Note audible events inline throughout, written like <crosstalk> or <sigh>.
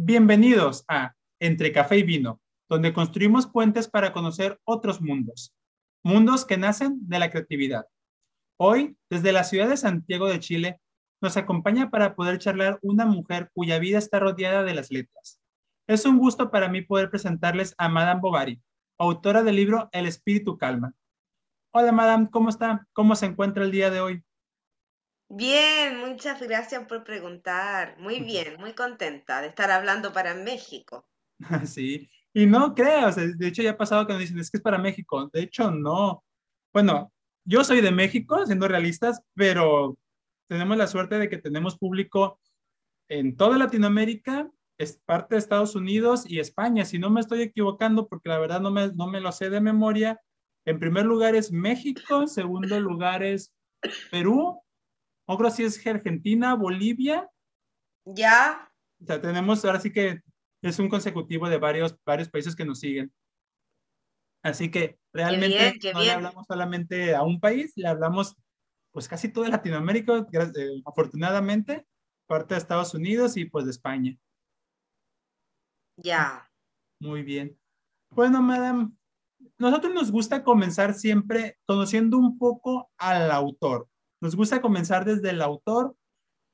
Bienvenidos a Entre Café y Vino, donde construimos puentes para conocer otros mundos, mundos que nacen de la creatividad. Hoy, desde la ciudad de Santiago de Chile, nos acompaña para poder charlar una mujer cuya vida está rodeada de las letras. Es un gusto para mí poder presentarles a Madame Bovary, autora del libro El Espíritu Calma. Hola, Madame, ¿cómo está? ¿Cómo se encuentra el día de hoy? Bien, muchas gracias por preguntar. Muy <laughs> bien, muy contenta de estar hablando para México. <laughs> Sí, y no creas, de hecho ya ha pasado que nos dicen, es que es para México. De hecho, no. Bueno, yo soy de México, siendo realistas, pero tenemos la suerte de que tenemos público en toda Latinoamérica, es parte de Estados Unidos y España. Si no me estoy equivocando, porque la verdad no me, no me lo sé de memoria, en primer lugar es México, en segundo lugar es Perú, otro sí es Argentina, Bolivia. Ya. O sea, tenemos, ahora sí que es un consecutivo de varios, varios países que nos siguen. Así que realmente no le hablamos solamente a un país, le hablamos pues casi toda Latinoamérica, eh, afortunadamente, parte de Estados Unidos y pues de España. Ya. Muy bien. Bueno, madame, nosotros nos gusta comenzar siempre conociendo un poco al autor. Nos gusta comenzar desde el autor.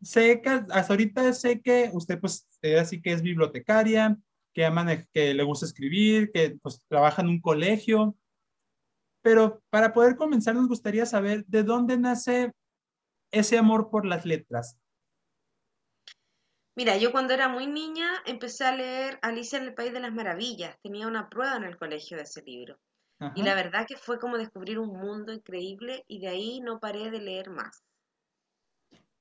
Sé que hasta ahorita sé que usted pues así que es bibliotecaria, que, que le gusta escribir, que pues trabaja en un colegio. Pero para poder comenzar nos gustaría saber de dónde nace ese amor por las letras. Mira, yo cuando era muy niña empecé a leer Alicia en el País de las Maravillas. Tenía una prueba en el colegio de ese libro. Y la verdad que fue como descubrir un mundo increíble y de ahí no paré de leer más.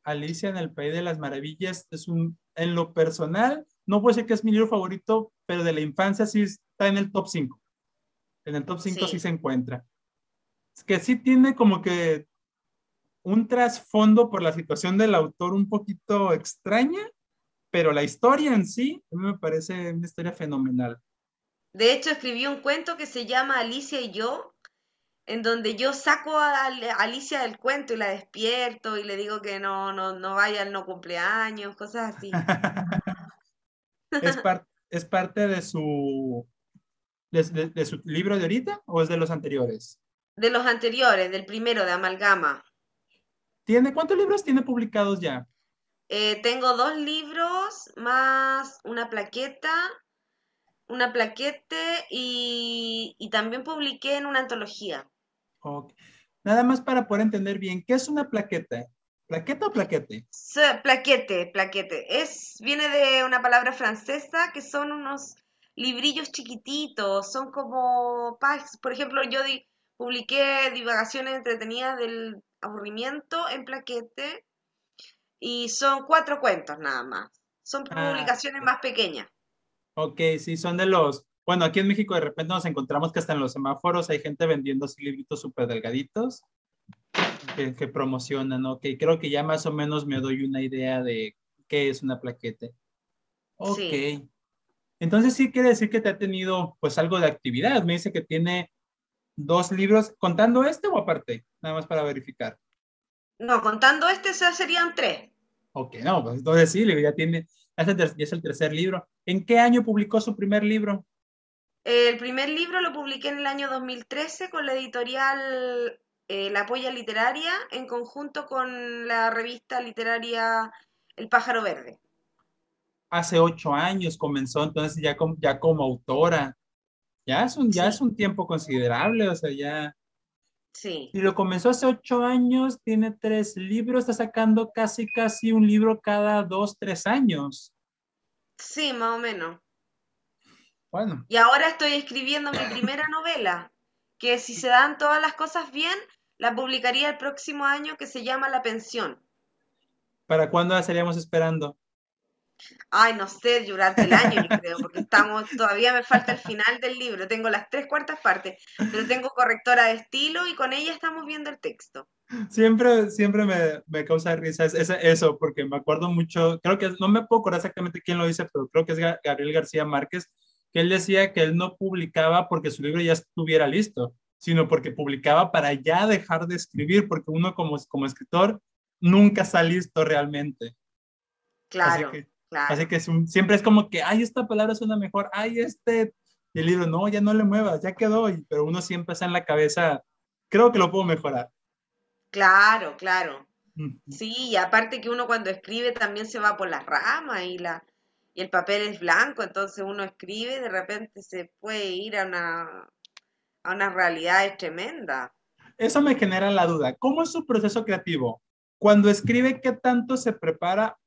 Alicia en el País de las Maravillas es un, en lo personal, no puedo decir que es mi libro favorito, pero de la infancia sí está en el top 5. En el top 5 sí. se encuentra. Es que sí tiene como que un trasfondo por la situación del autor un poquito extraña, pero la historia en sí me parece una historia fenomenal. De hecho, escribí un cuento que se llama Alicia y yo, en donde yo saco a Alicia del cuento y la despierto y le digo que no, no, no vaya al no cumpleaños, cosas así. <laughs> ¿Es, ¿Es, parte de su, de, su libro de ahorita o es de los anteriores? De los anteriores, del primero, de Amalgama. ¿Tiene, ¿Cuántos libros tiene publicados ya? Eh, tengo dos libros más una plaqueta una plaquete y, también publiqué en una antología. Nada más para poder entender bien, ¿qué es una plaqueta? ¿Plaqueta o plaquete? plaquete, plaquete. Es, viene de una palabra francesa que son unos librillos chiquititos, son como, por ejemplo, yo publiqué divagaciones entretenidas del aburrimiento en plaquete y son cuatro cuentos nada más. Son ah, publicaciones más pequeñas. Ok, sí, son de los... Bueno, aquí en México de repente nos encontramos que hasta en los semáforos hay gente vendiendo así libritos súper delgaditos que, promocionan, ok. Creo que ya más o menos me doy una idea de qué es una plaquete. Ok. Entonces sí quiere decir que te ha tenido pues algo de actividad. Me dice que tiene dos libros, contando este o aparte, nada más para verificar. No, contando este serían tres. Ok, no, pues entonces sí, ya tiene, ya es el tercer libro. ¿En qué año publicó su primer libro? El primer libro lo publiqué en el año 2013 con la editorial eh, La Polla Literaria en conjunto con la revista literaria El Pájaro Verde. Hace ocho años comenzó entonces ya, como, ya como autora. Ya es, un, ya es un tiempo considerable, o sea, ya... Sí. Y lo comenzó hace ocho años, tiene tres libros, está sacando casi, casi un libro cada dos, tres años. Sí, más o menos. Bueno. Y ahora estoy escribiendo mi primera novela, que si se dan todas las cosas bien, la publicaría el próximo año, que se llama La Pensión. ¿Para cuándo la estaríamos esperando? Ay, no sé, durante el año, yo creo, porque estamos, todavía me falta el final del libro. Tengo las tres cuartas partes, pero tengo correctora de estilo y con ella estamos viendo el texto. Siempre, siempre me, me causa risa eso, porque me acuerdo mucho, creo que no me puedo acordar exactamente quién lo dice, pero creo que es Gabriel García Márquez, que él decía que él no publicaba porque su libro ya estuviera listo, sino porque publicaba para ya dejar de escribir, porque uno como, como escritor nunca está listo realmente. Claro Así que es un, siempre es como que, ay, esta palabra suena mejor, ay, este, y el libro, no, ya no le muevas, ya quedó, pero uno siempre está en la cabeza, creo que lo puedo mejorar. Claro, claro. Sí, y aparte que uno cuando escribe también se va por las ramas y, la, y el papel es blanco, entonces uno escribe y de repente se puede ir a una, a una realidad tremenda. Eso me genera la duda. ¿Cómo es su proceso creativo? Cuando escribe, ¿qué tanto se prepara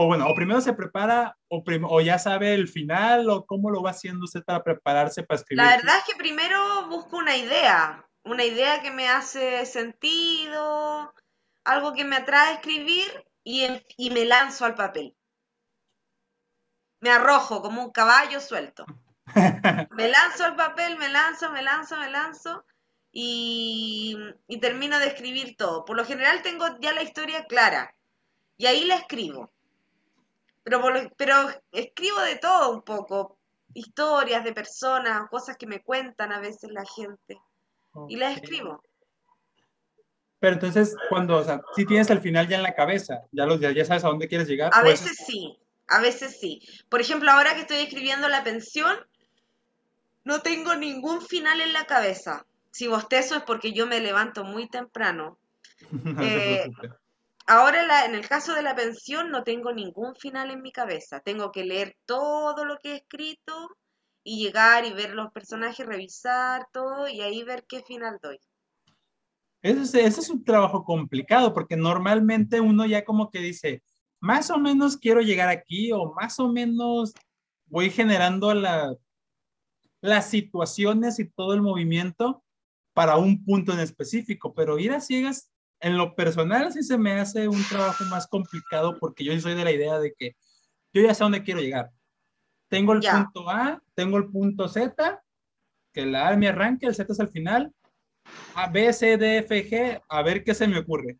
o bueno, o primero se prepara o, o, ya sabe el final o cómo lo va haciendo usted para prepararse para escribir? La verdad es que primero busco una idea, una idea que me hace sentido, algo que me atrae a escribir y, y me lanzo al papel. Me arrojo como un caballo suelto. <laughs> me lanzo al papel, me lanzo, me lanzo, me lanzo y, y termino de escribir todo. Por lo general tengo ya la historia clara y ahí la escribo pero, escribo de todo un poco, historias de personas, cosas que me cuentan a veces la gente, y las escribo. Pero entonces, cuando, o sea, si tienes el final ya en la cabeza, ya, los, ya, sabes a dónde quieres llegar. A veces sí, a veces sí. Por ejemplo, ahora que estoy escribiendo la pensión, no tengo ningún final en la cabeza. Si bostezo es porque yo me levanto muy temprano. <laughs> eh, Ahora en el caso de la pensión no tengo ningún final en mi cabeza. Tengo que leer todo lo que he escrito y llegar y ver los personajes, revisar todo y ahí ver qué final doy. Ese es, un trabajo complicado porque normalmente uno ya como que dice, más o menos quiero llegar aquí o más o menos voy generando la, las situaciones y todo el movimiento para un punto en específico, pero ir a ciegas en lo personal sí se me hace un trabajo más complicado porque yo soy de la idea de que yo ya sé a dónde quiero llegar. Tengo el punto A, tengo el punto Z, que la A me arranque, el Z es el final, A, B, C, D, F, G, a ver qué se me ocurre.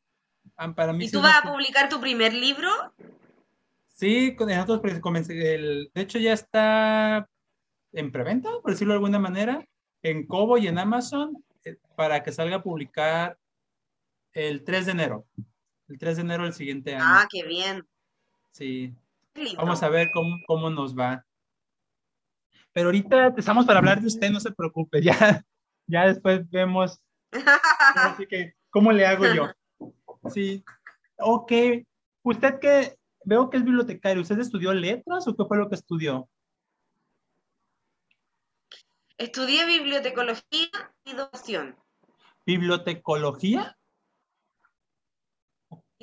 Ah, para mí ¿Y tú vas a publicar tu primer libro? Sí, nosotros el, de hecho ya está en preventa, por decirlo de alguna manera, en Kobo y en Amazon, eh, para que salga a publicar el 3 de enero. El 3 de enero del siguiente año. Ah, qué bien. Sí. Vamos a ver cómo, cómo nos va. Pero ahorita estamos para hablar de usted, no se preocupe. <laughs> Ya, ya después vemos. Así que, ¿cómo le hago yo? Sí. Ok. Usted que veo que es bibliotecario, ¿usted estudió letras o qué fue lo que estudió? Estudié bibliotecología y educación. ¿Bibliotecología?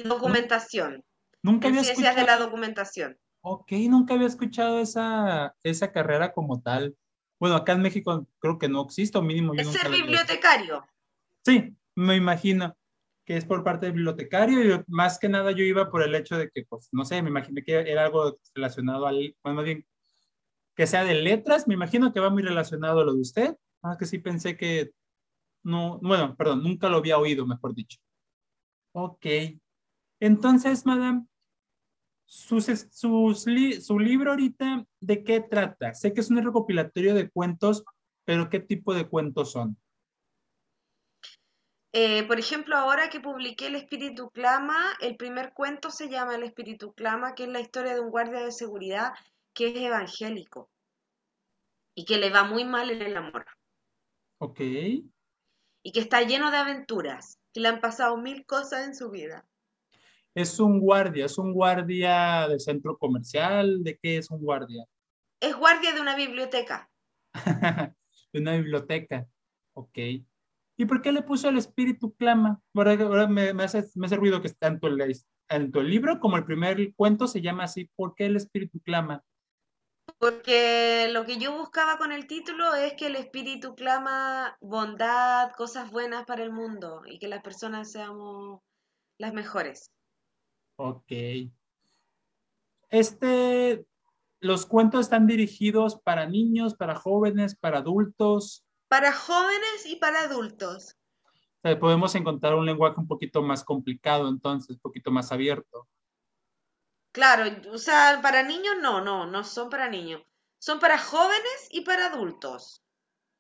Documentación. Nunca había ciencias escuchado... de la documentación. Ok, nunca había escuchado esa, esa carrera como tal. Bueno, acá en México creo que no existe, o mínimo yo ¿Es ser bibliotecario? Sí, me imagino que es por parte del bibliotecario y más que nada yo iba por el hecho de que, pues, no sé, me imaginé que era algo relacionado al, bueno, más bien, que sea de letras, me imagino que va muy relacionado a lo de usted, más que sí pensé que, no, bueno, perdón, nunca lo había oído, mejor dicho. Ok, entonces, madame, su libro ahorita, ¿de qué trata? Sé que es un recopilatorio de cuentos, pero ¿qué tipo de cuentos son? Eh, por ejemplo, ahora que publiqué El Espíritu Clama, el primer cuento se llama El Espíritu Clama, que es la historia de un guardia de seguridad que es evangélico y que le va muy mal en el amor. Ok. Y que está lleno de aventuras, que le han pasado mil cosas en su vida. Es un guardia, es un guardia de centro comercial, ¿de qué es un guardia? Es guardia de una biblioteca. <laughs> de una biblioteca, ok. ¿Y por qué le puso el espíritu clama? Ahora, me, hace, me hace ruido que tanto el, tanto el libro como el primer cuento se llama así. ¿Por qué el espíritu clama? Porque lo que yo buscaba con el título es que el espíritu clama bondad, cosas buenas para el mundo y que las personas seamos las mejores. Ok. Este, los cuentos están dirigidos para niños, para jóvenes, para adultos. Para jóvenes y para adultos. podemos encontrar un lenguaje un poquito más complicado, entonces, un poquito más abierto. Claro, o sea, para niños no, no, no son para niños. Son para jóvenes y para adultos.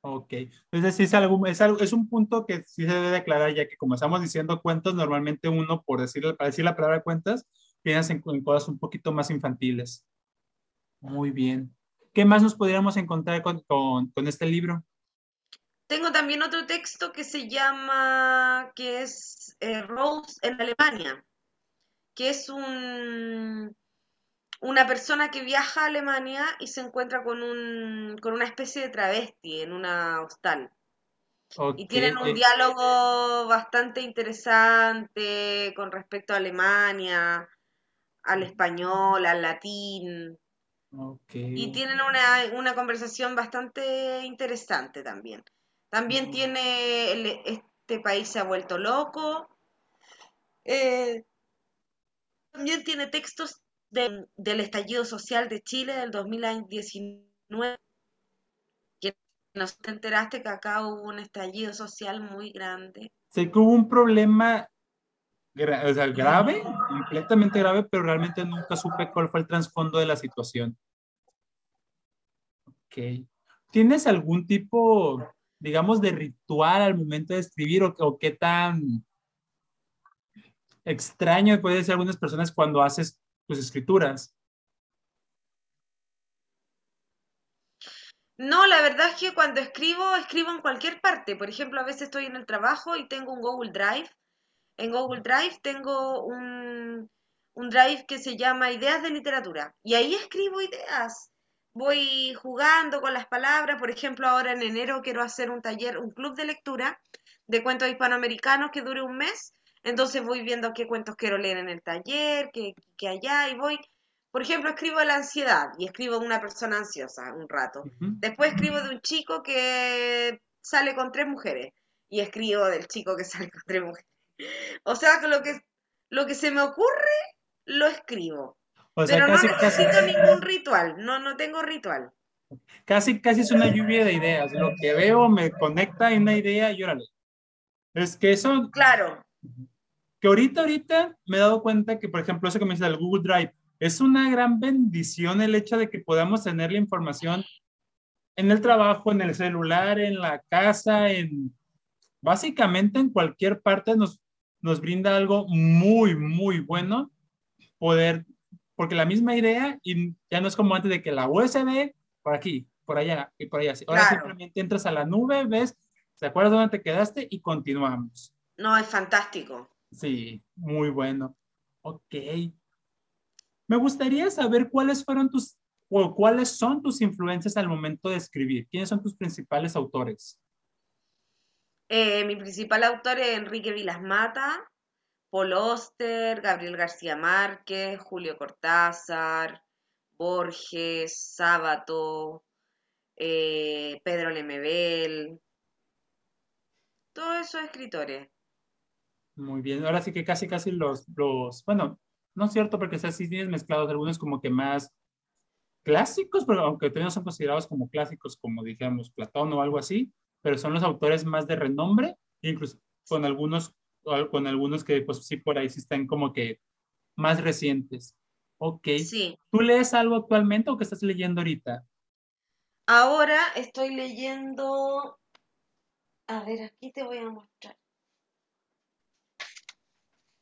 Ok, es decir, es, algo, es, algo, es un punto que sí se debe aclarar, ya que como estamos diciendo cuentos, normalmente uno, por decir, para decir la palabra cuentas, piensa en, cosas un poquito más infantiles. Muy bien. ¿Qué más nos podríamos encontrar con, con, con este libro? Tengo también otro texto que se llama, que es eh, Rose en Alemania, que es un, una persona que viaja a Alemania y se encuentra con, un, con una especie de travesti en una hostal. Y tienen un diálogo bastante interesante con respecto a Alemania, al español, al latín. Y tienen una, una, conversación bastante interesante también. También tiene, este país se ha vuelto loco. Eh, también tiene textos del estallido social de Chile del 2019. ¿No te enteraste que acá hubo un estallido social muy grande? Sé que hubo un problema grave, completamente grave, pero realmente nunca supe cuál fue el trasfondo de la situación. Ok. ¿Tienes algún tipo, digamos, de ritual al momento de escribir o, qué tan extraño puede ser algunas personas cuando haces tus escrituras? No, la verdad es que cuando escribo, escribo en cualquier parte. Por ejemplo, a veces estoy en el trabajo y tengo un Google Drive. En Google Drive tengo un, un Drive que se llama Ideas de Literatura. Y ahí escribo ideas. Voy jugando con las palabras. Por ejemplo, ahora en enero quiero hacer un taller, un club de lectura de cuentos hispanoamericanos que dure un mes. Entonces voy viendo qué cuentos quiero leer en el taller, qué, qué allá, y voy por ejemplo, escribo de la ansiedad y escribo de una persona ansiosa un rato. Después escribo de un chico que sale con tres mujeres y escribo del chico que <laughs> sale con tres mujeres. O sea, que lo que, lo que se me ocurre, lo escribo. Pero no necesito ningún ritual, no, no tengo ritual. Casi, casi es una lluvia de ideas. Lo que veo me conecta en una idea y órale. Es que eso... Claro. Que ahorita, ahorita me he dado cuenta que, por ejemplo, eso que me dice el Google Drive, es una gran bendición el hecho de que podamos tener la información en el trabajo, en el celular, en la casa, en básicamente en cualquier parte nos, nos brinda algo muy, muy bueno poder, porque la misma idea y ya no es como antes de que la USB por aquí, por allá y por allá. Ahora simplemente entras a la nube, ves, ¿te acuerdas dónde te quedaste? Y continuamos. No, es fantástico. Sí, muy bueno. Ok. Me gustaría saber cuáles fueron tus o cuáles son tus influencias al momento de escribir. ¿Quiénes son tus principales autores? Eh, mi principal autor es Enrique Vilas Mata, Paul Oster, Gabriel García Márquez, Julio Cortázar, Borges, Sábato, eh, Pedro Lemebel, todos esos escritores. Muy bien, ahora sí que casi, casi los, los bueno, no es cierto, porque o sí tienes mezclados algunos como que más clásicos, pero aunque todavía no son considerados como clásicos, como digamos Platón o algo así, pero son los autores más de renombre, incluso con algunos, con algunos que pues sí por ahí sí están como que más recientes. Ok. Sí. ¿Tú lees algo actualmente o qué estás leyendo ahorita? Ahora estoy leyendo, a ver, aquí te voy a mostrar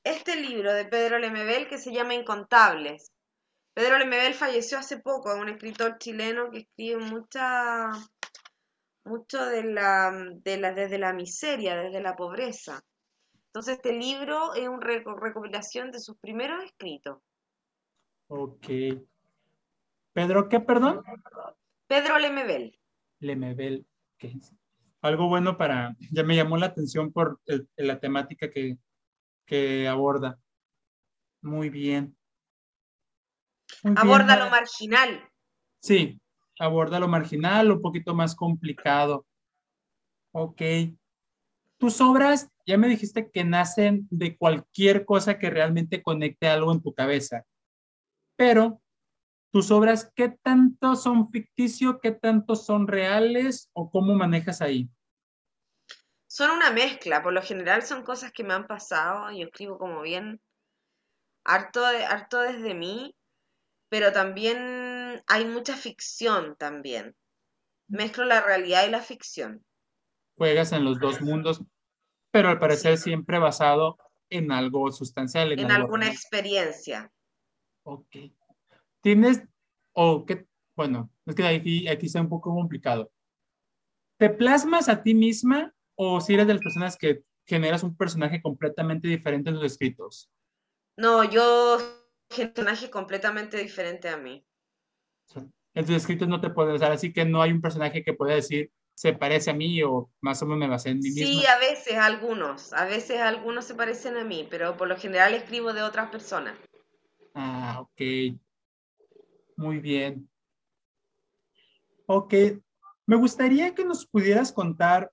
este libro de Pedro Lemebel que se llama Incontables. Pedro Lemebel falleció hace poco, un escritor chileno que escribe mucha, mucho de la, de la, desde la miseria, desde la pobreza. Entonces este libro es una recopilación de sus primeros escritos. Ok. ¿Pedro qué, perdón? Pedro Lemebel. Lemebel. Algo bueno para, ya me llamó la atención por la temática que, que aborda. Muy bien. aborda lo marginal. Sí, aborda lo marginal, un poquito más complicado. Ok. Tus obras, ya me dijiste que nacen de cualquier cosa que realmente conecte algo en tu cabeza. Pero, tus obras, ¿qué tanto son ficticio? ¿Qué tanto son reales? ¿O cómo manejas ahí? Son una mezcla, por lo general son cosas que me han pasado, yo escribo como bien harto, harto desde mí, pero también hay mucha ficción también. Mezclo la realidad y la ficción. Juegas en los dos mundos, pero al parecer siempre basado en algo sustancial. En, alguna experiencia. Ok. ¿Tienes, o qué, bueno, es que aquí, aquí está un poco complicado. ¿Te plasmas a ti misma o si eres de las personas que generas un personaje completamente diferente en tus escritos? No, yo personaje completamente diferente a mí. En tus escritos no te puedes usar, así que no hay un personaje que pueda decir se parece a mí o más o menos me basé en mí misma. Sí, a veces algunos, a veces algunos se parecen a mí, pero por lo general escribo de otras personas. Ah, ok. Muy bien. Ok, me gustaría que nos pudieras contar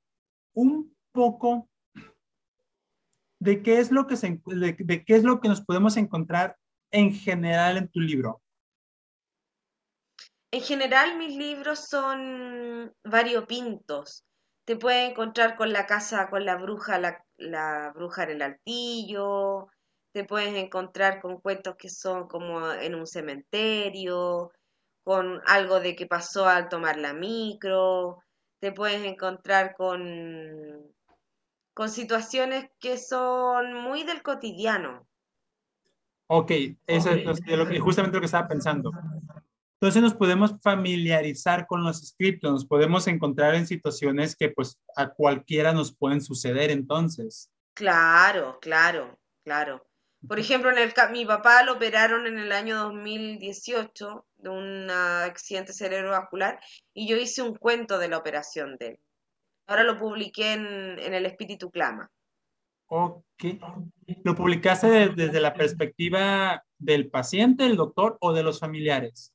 un poco de qué es lo que se, de, qué es lo que nos podemos encontrar en general en tu libro. En general mis libros son variopintos. Te puedes encontrar con la casa, con la bruja, la, bruja en el altillo, te puedes encontrar con cuentos que son como en un cementerio, con algo de que pasó al tomar la micro, te puedes encontrar con, con situaciones que son muy del cotidiano. Ok, eso es justamente lo que estaba pensando. Entonces nos podemos familiarizar con los escritos, nos podemos encontrar en situaciones que pues a cualquiera nos pueden suceder entonces. Claro, claro, claro. Por ejemplo, en el, mi papá lo operaron en el año 2018 de un accidente cerebrovascular y yo hice un cuento de la operación de él. Ahora lo publiqué en, El Espíritu Clama. Ok. ¿Lo publicaste desde la perspectiva del paciente, el doctor o de los familiares?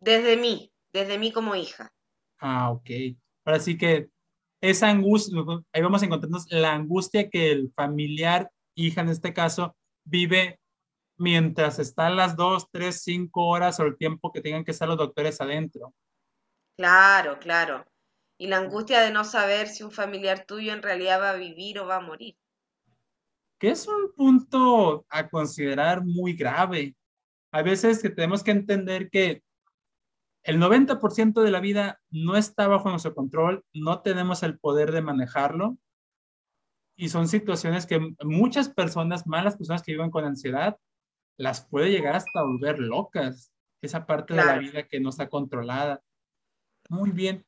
Desde mí, desde mí como hija. Ah, ok. Ahora sí que esa angustia, ahí vamos a encontrarnos la angustia que el familiar hija en este caso, vive mientras están las dos, tres, cinco horas o el tiempo que tengan que estar los doctores adentro. Claro, claro. Y la angustia de no saber si un familiar tuyo en realidad va a vivir o va a morir. Que es un punto a considerar muy grave. A veces que tenemos que entender que el 90% de la vida no está bajo nuestro control, no tenemos el poder de manejarlo y son situaciones que muchas personas, malas personas que viven con ansiedad, las puede llegar hasta volver locas. Esa parte de la vida que no está controlada. Muy bien.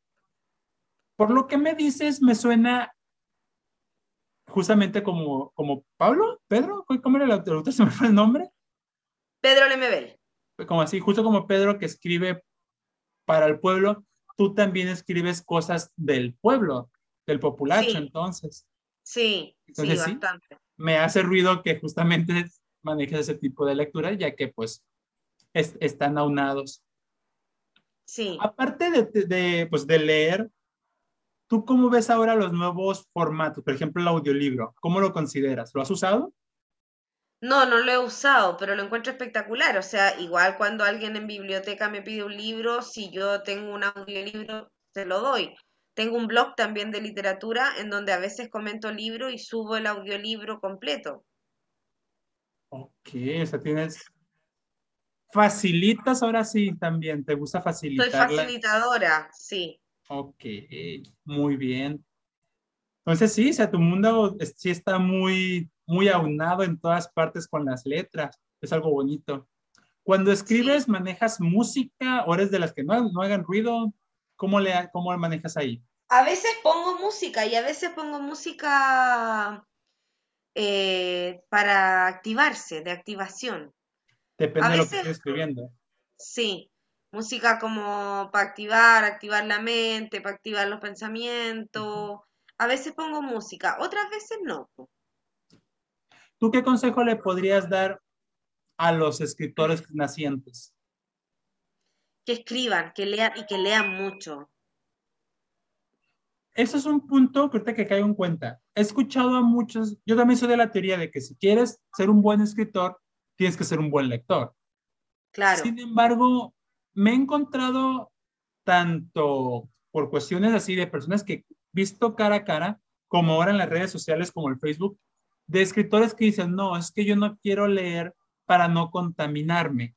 Por lo que me dices, me suena justamente como, como Pablo, Pedro, ¿cómo era el autor? <laughs> ¿Se me fue el nombre? Pedro Lemebel. Como así, justo como Pedro que escribe para el pueblo, tú también escribes cosas del pueblo, del populacho, entonces. Sí, sí, bastante. me hace ruido que justamente <laughs> manejes ese tipo de lectura, ya que pues están aunados. Sí. Aparte de, de, pues, de leer, ¿tú cómo ves ahora los nuevos formatos? Por ejemplo, el audiolibro, ¿cómo lo consideras? ¿Lo has usado? No, no lo he usado, pero lo encuentro espectacular. O sea, igual cuando alguien en biblioteca me pide un libro, si yo tengo un audiolibro, se lo doy. Tengo un blog también de literatura en donde a veces comento libro y subo el audiolibro completo. Ok, o sea, tienes... Facilitas ahora sí también, ¿te gusta facilitar? Soy facilitadora, sí. Ok, muy bien. Entonces sí, o sea, tu mundo sí está muy, muy aunado en todas partes con las letras. Es algo bonito. Cuando escribes, ¿manejas música o eres de las que no, no hagan ruido? ¿Cómo, le, ¿Cómo manejas ahí? A veces pongo música y a veces pongo música eh, para activarse, de activación. Depende de lo que estoy escribiendo. Sí, música como para activar, activar la mente, para activar los pensamientos. A veces pongo música, otras veces no. ¿Tú qué consejo le podrías dar a los escritores nacientes? Que escriban, que lean y que lean mucho. Eso es un punto que ahorita que caigo en cuenta. He escuchado a muchos, yo también soy de la teoría de que si quieres ser un buen escritor, tienes que ser un buen lector. Claro. Sin embargo, me he encontrado tanto por cuestiones así de personas que visto cara a cara, como ahora en las redes sociales como el Facebook, de escritores que dicen, no, es que yo no quiero leer para no contaminarme.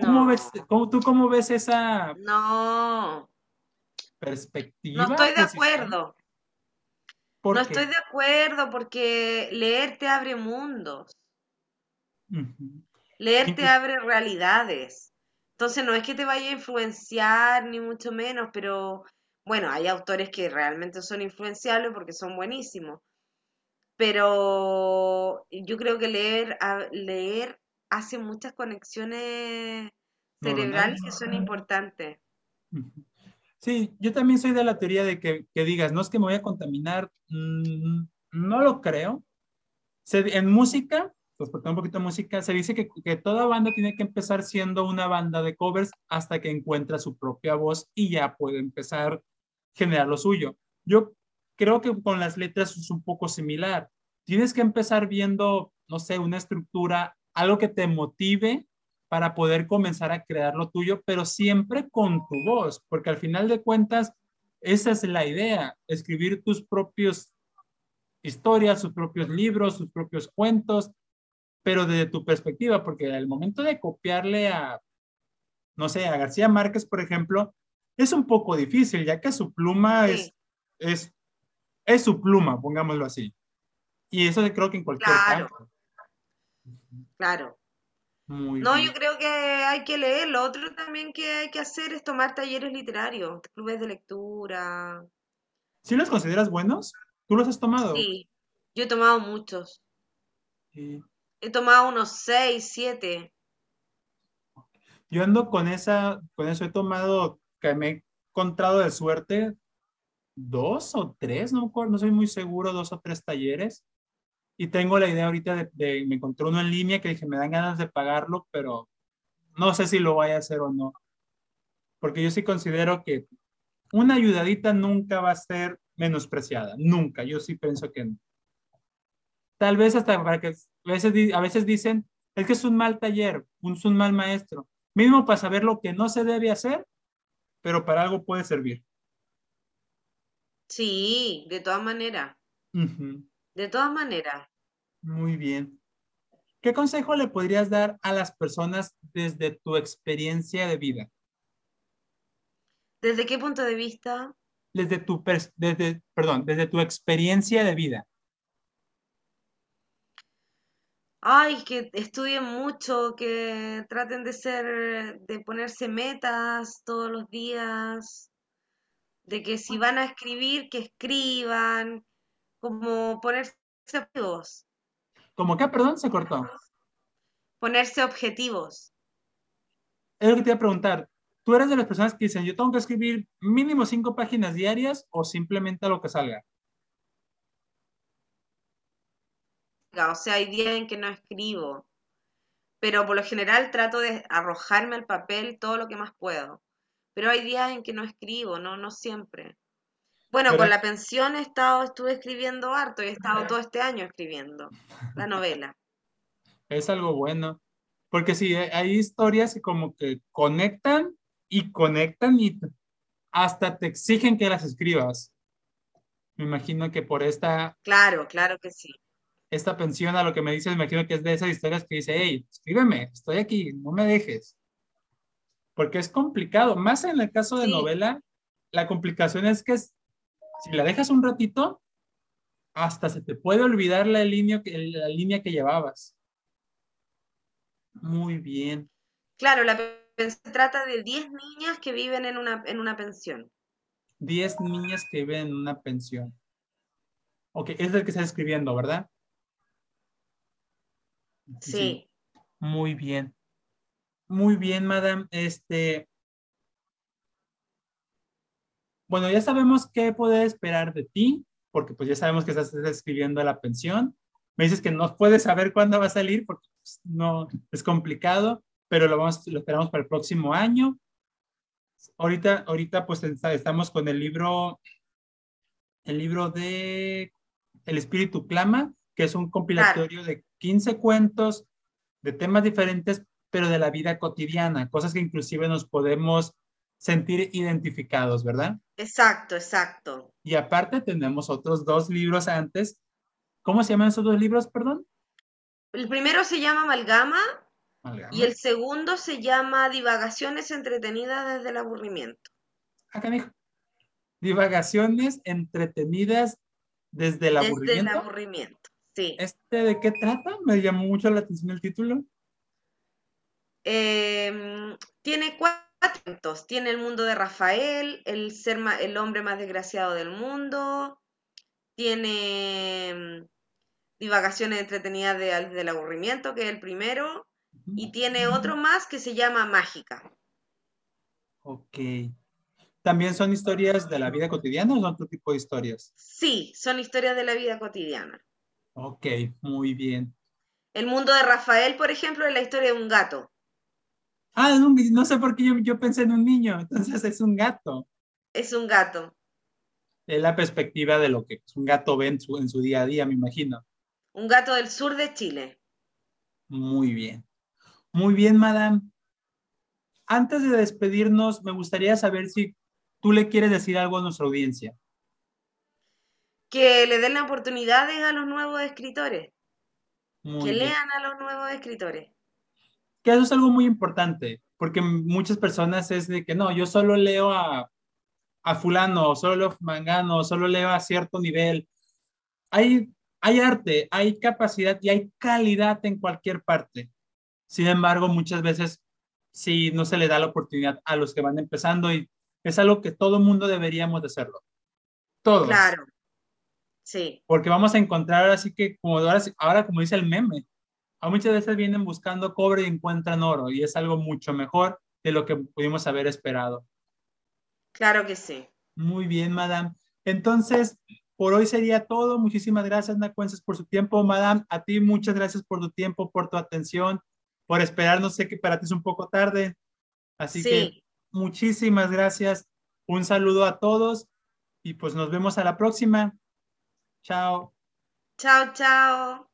¿Cómo ves, ¿Tú cómo ves esa no. perspectiva? No estoy de acuerdo. no estoy de acuerdo porque leer te abre mundos. Leer te abre realidades. Entonces no es que te vaya a influenciar, ni mucho menos, pero bueno, hay autores que realmente son influenciables porque son buenísimos. Pero yo creo que leer, leer hace muchas conexiones cerebrales que son importantes. Sí, yo también soy de la teoría de que, digas, no es que me voy a contaminar, mm, no lo creo. en música, pues por un poquito de música, se dice que, que, toda banda tiene que empezar siendo una banda de covers hasta que encuentra su propia voz y ya puede empezar a generar lo suyo. Yo creo que con las letras es un poco similar. Tienes que empezar viendo, no sé, una estructura, algo que te motive para poder comenzar a crear lo tuyo, pero siempre con tu voz, porque al final de cuentas, esa es la idea, escribir tus propios historias, sus propios libros, sus propios cuentos, pero desde tu perspectiva, porque al momento de copiarle a, no sé, a García Márquez, por ejemplo, es un poco difícil, ya que su pluma es, es, es su pluma, pongámoslo así. Y eso creo que en cualquier claro. Claro. no, yo creo que hay que leer. Lo otro también que hay que hacer es tomar talleres literarios, clubes de lectura. ¿Sí los consideras buenos? ¿Tú los has tomado? Sí, yo he tomado muchos. He tomado unos seis, siete. Yo ando con esa, con eso he tomado, que me he encontrado de suerte, dos o tres, no, no soy muy seguro, dos o tres talleres. Y tengo la idea ahorita de, de, me encontré uno en línea que dije, me dan ganas de pagarlo, pero no sé si lo voy a hacer o no. Porque yo sí considero que una ayudadita nunca va a ser menospreciada, nunca. Yo sí pienso que no. Tal vez hasta para que a veces, a veces dicen, es que es un mal taller, un, es un mal maestro. Mismo para saber lo que no se debe hacer, pero para algo puede servir. Sí, de todas maneras. De todas maneras. Muy bien. ¿Qué consejo le podrías dar a las personas desde tu experiencia de vida? ¿Desde qué punto de vista? Desde tu, desde, perdón, desde tu experiencia de vida. Ay, que estudien mucho, que traten de ser, de ponerse metas todos los días, de que si van a escribir, que escriban, como ponerse objetivos. ¿Cómo qué? Perdón, se cortó. Ponerse objetivos. Es lo que te iba a preguntar. ¿Tú eres de las personas que dicen, yo tengo que escribir mínimo cinco páginas diarias o simplemente lo que salga? O sea, hay días en que no escribo, pero por lo general trato de arrojarme al papel todo lo que más puedo. Pero hay días en que no escribo, no, no siempre. Bueno, con la pensión he estado, estuve escribiendo harto y he estado todo este año escribiendo la novela. <laughs> Es algo bueno, porque sí, hay historias que como que conectan y conectan y hasta te exigen que las escribas. Me imagino que por esta... Claro, claro que sí. Esta pensión, a lo que me dices, me imagino que es de esas historias que dice, hey, escríbeme, estoy aquí, no me dejes. Porque es complicado, más en el caso de novela, la complicación es que es si la dejas un ratito, hasta se te puede olvidar la línea que, la línea que llevabas. Muy bien. Claro, la se trata de 10 niñas que viven en una, en una pensión. 10 niñas que viven en una pensión. Ok, es el que está escribiendo, ¿verdad? Sí. Muy bien. Muy bien, madame. Este, bueno, ya sabemos qué puede esperar de ti, porque pues ya sabemos que estás escribiendo la pensión. Me dices que no puedes saber cuándo va a salir porque pues, no es complicado, pero lo, vamos, lo esperamos para el próximo año. Ahorita, ahorita pues estamos con el libro, el libro de El Espíritu Clama, que es un compilatorio de 15 cuentos de temas diferentes, pero de la vida cotidiana, cosas que inclusive nos podemos sentir identificados, ¿verdad? Exacto, exacto. Y aparte tenemos otros dos libros antes. ¿Cómo se llaman esos dos libros, perdón? El primero se llama Amalgama, y el segundo se llama Divagaciones entretenidas desde el aburrimiento. Acá dijo. Divagaciones entretenidas desde el aburrimiento. Desde el aburrimiento, sí. ¿Este de qué trata? Me llamó mucho la atención el título. Em, tiene cuatro cuentos. Tiene el mundo de Rafael, el, ser el hombre más desgraciado del mundo. Tiene em, divagaciones entretenidas de, del aburrimiento, que es el primero. Y tiene otro más que se llama Mágica. Ok. ¿También son historias de la vida cotidiana o son otro tipo de historias? Sí, son historias de la vida cotidiana. Ok, muy bien. El mundo de Rafael, por ejemplo, es la historia de un gato. Ah, no sé por qué yo, pensé en un niño, entonces es un gato. Es un gato. Es la perspectiva de lo que un gato ve en su, en su día a día, me imagino. Un gato del sur de Chile. Muy bien. Muy bien, madame. Antes de despedirnos, me gustaría saber si tú le quieres decir algo a nuestra audiencia. Que le den la oportunidad a los nuevos escritores. que lean a los nuevos escritores que eso es algo muy importante, porque muchas personas es de que no, yo solo leo a, a fulano, solo leo a mangano, solo leo a cierto nivel. Hay, hay arte, hay capacidad y hay calidad en cualquier parte. Sin embargo, muchas veces sí no se le da la oportunidad a los que van empezando y es algo que todo mundo deberíamos de hacerlo. Todos. Claro. Sí. Porque vamos a encontrar así que como ahora, ahora como dice el meme, muchas veces vienen buscando cobre y encuentran oro y es algo mucho mejor de lo que pudimos haber esperado. Claro que sí. Muy bien, madame. Entonces, por hoy sería todo. Muchísimas gracias, Nacuenses, por su tiempo, madame. A ti, muchas gracias por tu tiempo, por tu atención, por esperarnos. Sé que para ti es un poco tarde. Así que muchísimas gracias. Un saludo a todos y pues nos vemos a la próxima. Chao. Chao, chao.